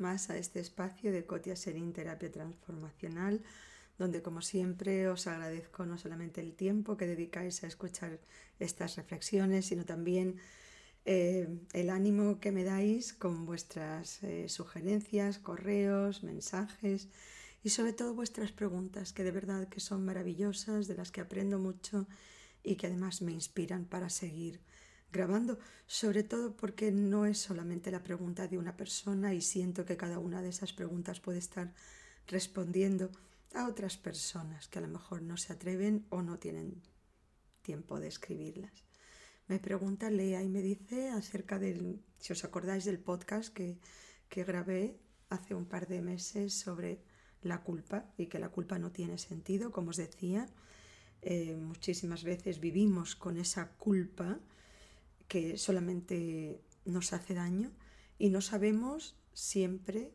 más a este espacio de Cotia Serín Terapia Transformacional, donde como siempre os agradezco no solamente el tiempo que dedicáis a escuchar estas reflexiones, sino también eh, el ánimo que me dais con vuestras eh, sugerencias, correos, mensajes y sobre todo vuestras preguntas, que de verdad que son maravillosas, de las que aprendo mucho y que además me inspiran para seguir grabando, sobre todo porque no es solamente la pregunta de una persona y siento que cada una de esas preguntas puede estar respondiendo a otras personas que a lo mejor no se atreven o no tienen tiempo de escribirlas. Me pregunta Lea y me dice acerca del, si os acordáis del podcast que, que grabé hace un par de meses sobre la culpa y que la culpa no tiene sentido, como os decía, eh, muchísimas veces vivimos con esa culpa que solamente nos hace daño y no sabemos siempre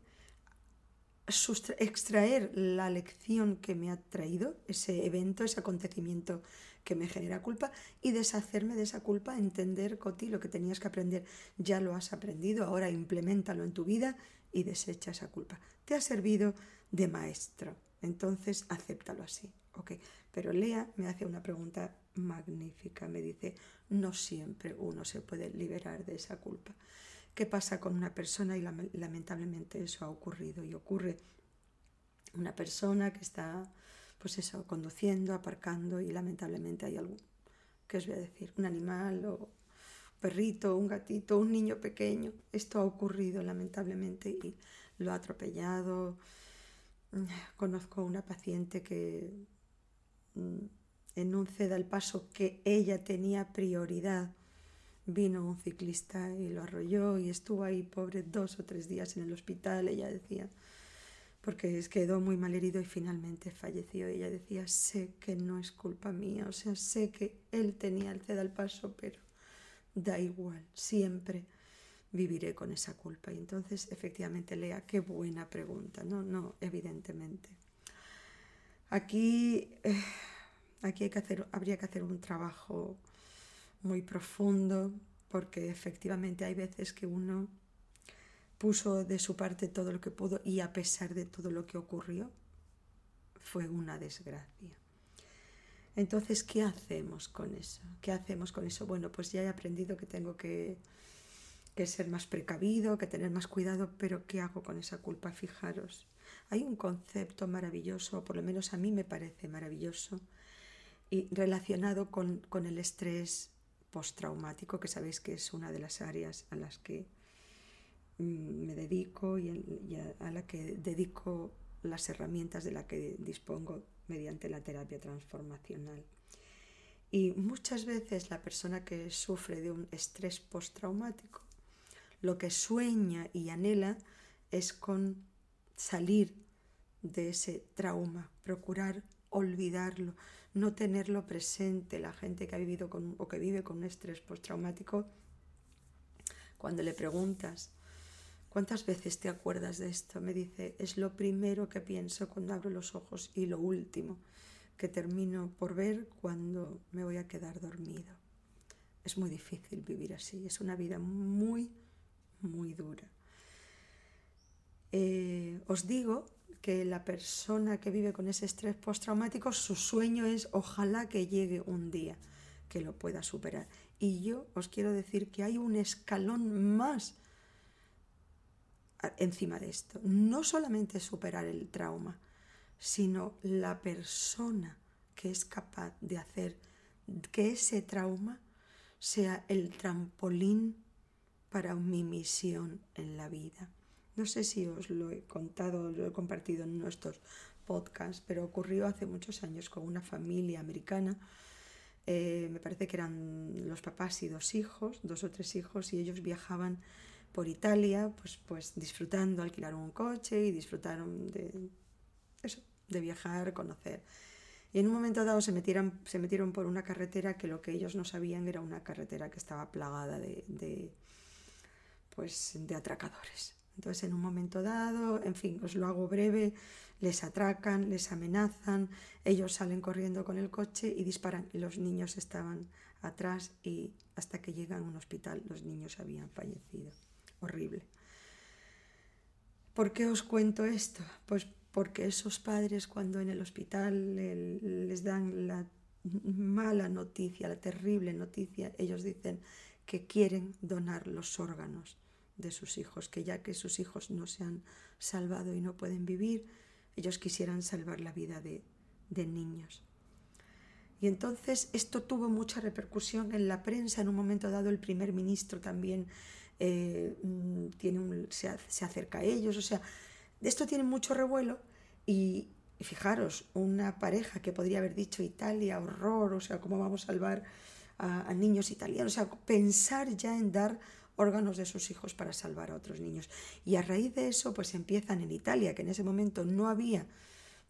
extraer la lección que me ha traído ese evento, ese acontecimiento que me genera culpa y deshacerme de esa culpa, entender, Coti, lo que tenías que aprender, ya lo has aprendido, ahora implementalo en tu vida y desecha esa culpa. Te ha servido de maestro, entonces acéptalo así. Okay. Pero Lea me hace una pregunta magnífica, me dice, no siempre uno se puede liberar de esa culpa. ¿Qué pasa con una persona? Y lamentablemente eso ha ocurrido y ocurre una persona que está, pues eso, conduciendo, aparcando y lamentablemente hay algún, ¿qué os voy a decir? Un animal o un perrito, un gatito, un niño pequeño. Esto ha ocurrido lamentablemente y lo ha atropellado. Conozco una paciente que en un ceda paso que ella tenía prioridad, vino un ciclista y lo arrolló y estuvo ahí pobre dos o tres días en el hospital, ella decía, porque quedó muy mal herido y finalmente falleció. Ella decía, sé que no es culpa mía, o sea, sé que él tenía el ceda paso, pero da igual, siempre viviré con esa culpa. Y entonces, efectivamente, Lea, qué buena pregunta, no, no, evidentemente. Aquí... Eh, Aquí hay que hacer, habría que hacer un trabajo muy profundo porque efectivamente hay veces que uno puso de su parte todo lo que pudo y a pesar de todo lo que ocurrió, fue una desgracia. Entonces, ¿qué hacemos con eso? ¿Qué hacemos con eso? Bueno, pues ya he aprendido que tengo que, que ser más precavido, que tener más cuidado, pero ¿qué hago con esa culpa? Fijaros, hay un concepto maravilloso, o por lo menos a mí me parece maravilloso, y relacionado con, el estrés postraumático, que sabéis que es una de las áreas a las que mm, me dedico y, a, la que dedico las herramientas de las que dispongo mediante la terapia transformacional. Y muchas veces la persona que sufre de un estrés postraumático lo que sueña y anhela es con salir de ese trauma, procurar olvidarlo, no tenerlo presente. La gente que ha vivido con, o que vive con un estrés postraumático, cuando le preguntas, ¿cuántas veces te acuerdas de esto? Me dice, es lo primero que pienso cuando abro los ojos y lo último que termino por ver cuando me voy a quedar dormido. Es muy difícil vivir así, es una vida muy, muy dura. Eh, os digo que la persona que vive con ese estrés postraumático, su sueño es ojalá que llegue un día que lo pueda superar. Y yo os quiero decir que hay un escalón más encima de esto. No solamente superar el trauma, sino la persona que es capaz de hacer que ese trauma sea el trampolín para mi misión en la vida. No sé si os lo he contado, lo he compartido en nuestros podcasts, pero ocurrió hace muchos años con una familia americana. Eh, me parece que eran los papás y dos hijos, dos o tres hijos, y ellos viajaban por Italia, pues, pues disfrutando, alquilaron un coche y disfrutaron de eso, de viajar, conocer. Y en un momento dado se metieron, se metieron por una carretera que lo que ellos no sabían era una carretera que estaba plagada de, pues, de atracadores. Entonces, en un momento dado, en fin, os lo hago breve, les atracan, les amenazan, ellos salen corriendo con el coche y disparan. Los niños estaban atrás y hasta que llegan a un hospital los niños habían fallecido. Horrible. ¿Por qué os cuento esto? Pues porque esos padres cuando en el hospital les dan la mala noticia, la terrible noticia, ellos dicen que quieren donar los órganos de sus hijos, que ya que sus hijos no se han salvado y no pueden vivir, ellos quisieran salvar la vida de, niños. Y entonces esto tuvo mucha repercusión en la prensa. En un momento dado el primer ministro también eh, mm, tiene se, acerca a ellos. O sea, esto tiene mucho revuelo y, fijaros, una pareja que podría haber dicho Italia, horror, o sea, cómo vamos a salvar a niños italianos. O sea, pensar ya en dar órganos de sus hijos para salvar a otros niños. Y a raíz de eso, pues empiezan en Italia, que en ese momento no había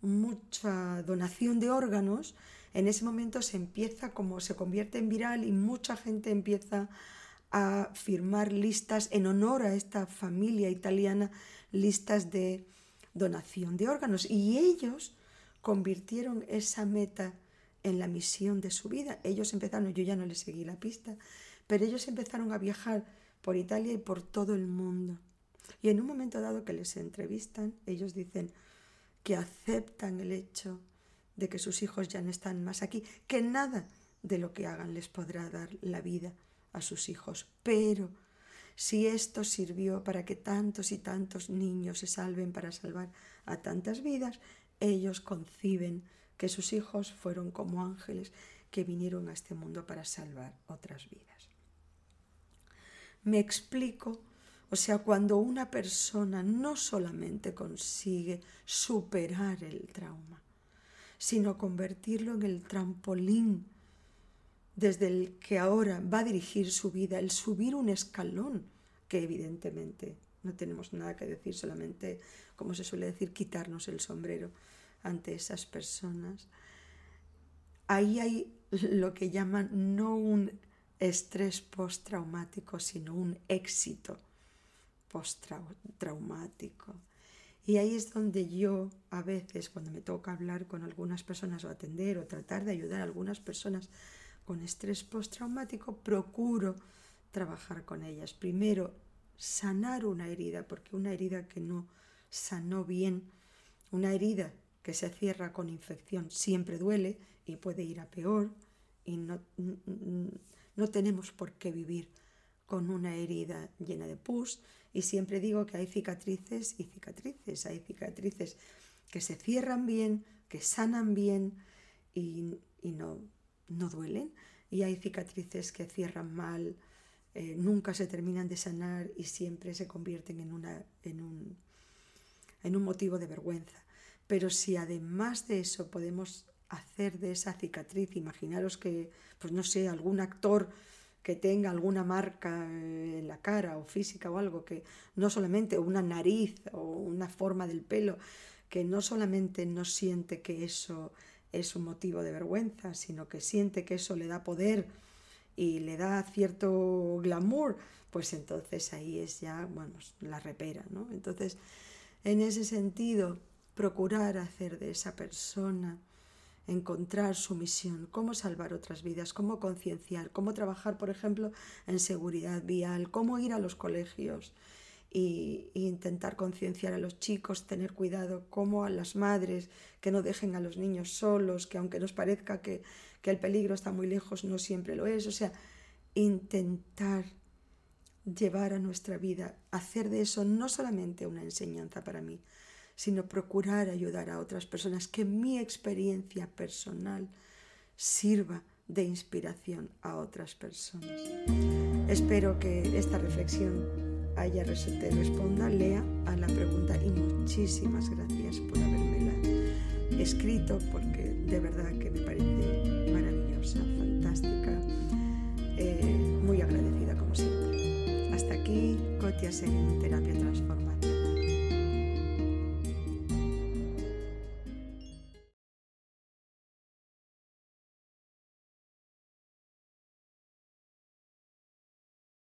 mucha donación de órganos, en ese momento se empieza como se convierte en viral y mucha gente empieza a firmar listas en honor a esta familia italiana, listas de donación de órganos. Y ellos convirtieron esa meta en la misión de su vida. Ellos empezaron, yo ya no les seguí la pista, pero ellos empezaron a viajar por Italia y por todo el mundo. Y en un momento dado que les entrevistan, ellos dicen que aceptan el hecho de que sus hijos ya no están más aquí, que nada de lo que hagan les podrá dar la vida a sus hijos. Pero si esto sirvió para que tantos y tantos niños se salven para salvar a tantas vidas, ellos conciben que sus hijos fueron como ángeles que vinieron a este mundo para salvar otras vidas. Me explico, o sea, cuando una persona no solamente consigue superar el trauma, sino convertirlo en el trampolín desde el que ahora va a dirigir su vida, el subir un escalón, que evidentemente no tenemos nada que decir, solamente, como se suele decir, quitarnos el sombrero ante esas personas. Ahí hay lo que llaman no un estrés postraumático, sino un éxito postraumático. Y ahí es donde yo a veces, cuando me toca hablar con algunas personas o atender o tratar de ayudar a algunas personas con estrés postraumático, procuro trabajar con ellas. Primero, sanar una herida, porque una herida que no sanó bien, una herida que se cierra con infección siempre duele y puede ir a peor y no, no tenemos por qué vivir con una herida llena de pus y siempre digo que hay cicatrices y cicatrices. Hay cicatrices que se cierran bien, que sanan bien y, no, no duelen. Y hay cicatrices que cierran mal, eh, nunca se terminan de sanar y siempre se convierten en, una, en, un, en un motivo de vergüenza. Pero si además de eso podemos hacer de esa cicatriz, imaginaros que, pues no sé, algún actor que tenga alguna marca en la cara o física o algo, que no solamente una nariz o una forma del pelo, que no solamente no siente que eso es un motivo de vergüenza, sino que siente que eso le da poder y le da cierto glamour, pues entonces ahí es ya, bueno, la repera, ¿no? Entonces, en ese sentido, procurar hacer de esa persona encontrar su misión, cómo salvar otras vidas, cómo concienciar, cómo trabajar, por ejemplo, en seguridad vial, cómo ir a los colegios e, intentar concienciar a los chicos, tener cuidado, cómo a las madres que no dejen a los niños solos, que aunque nos parezca que, que el peligro está muy lejos, no siempre lo es. O sea, intentar llevar a nuestra vida, hacer de eso no solamente una enseñanza para mí, sino procurar ayudar a otras personas, que mi experiencia personal sirva de inspiración a otras personas. Espero que esta reflexión haya te responda, lea a la pregunta y muchísimas gracias por habérmela escrito porque de verdad que me parece maravillosa, fantástica, eh, muy agradecida como siempre. Hasta aquí, Cotia Seguin, Terapia Transformativa.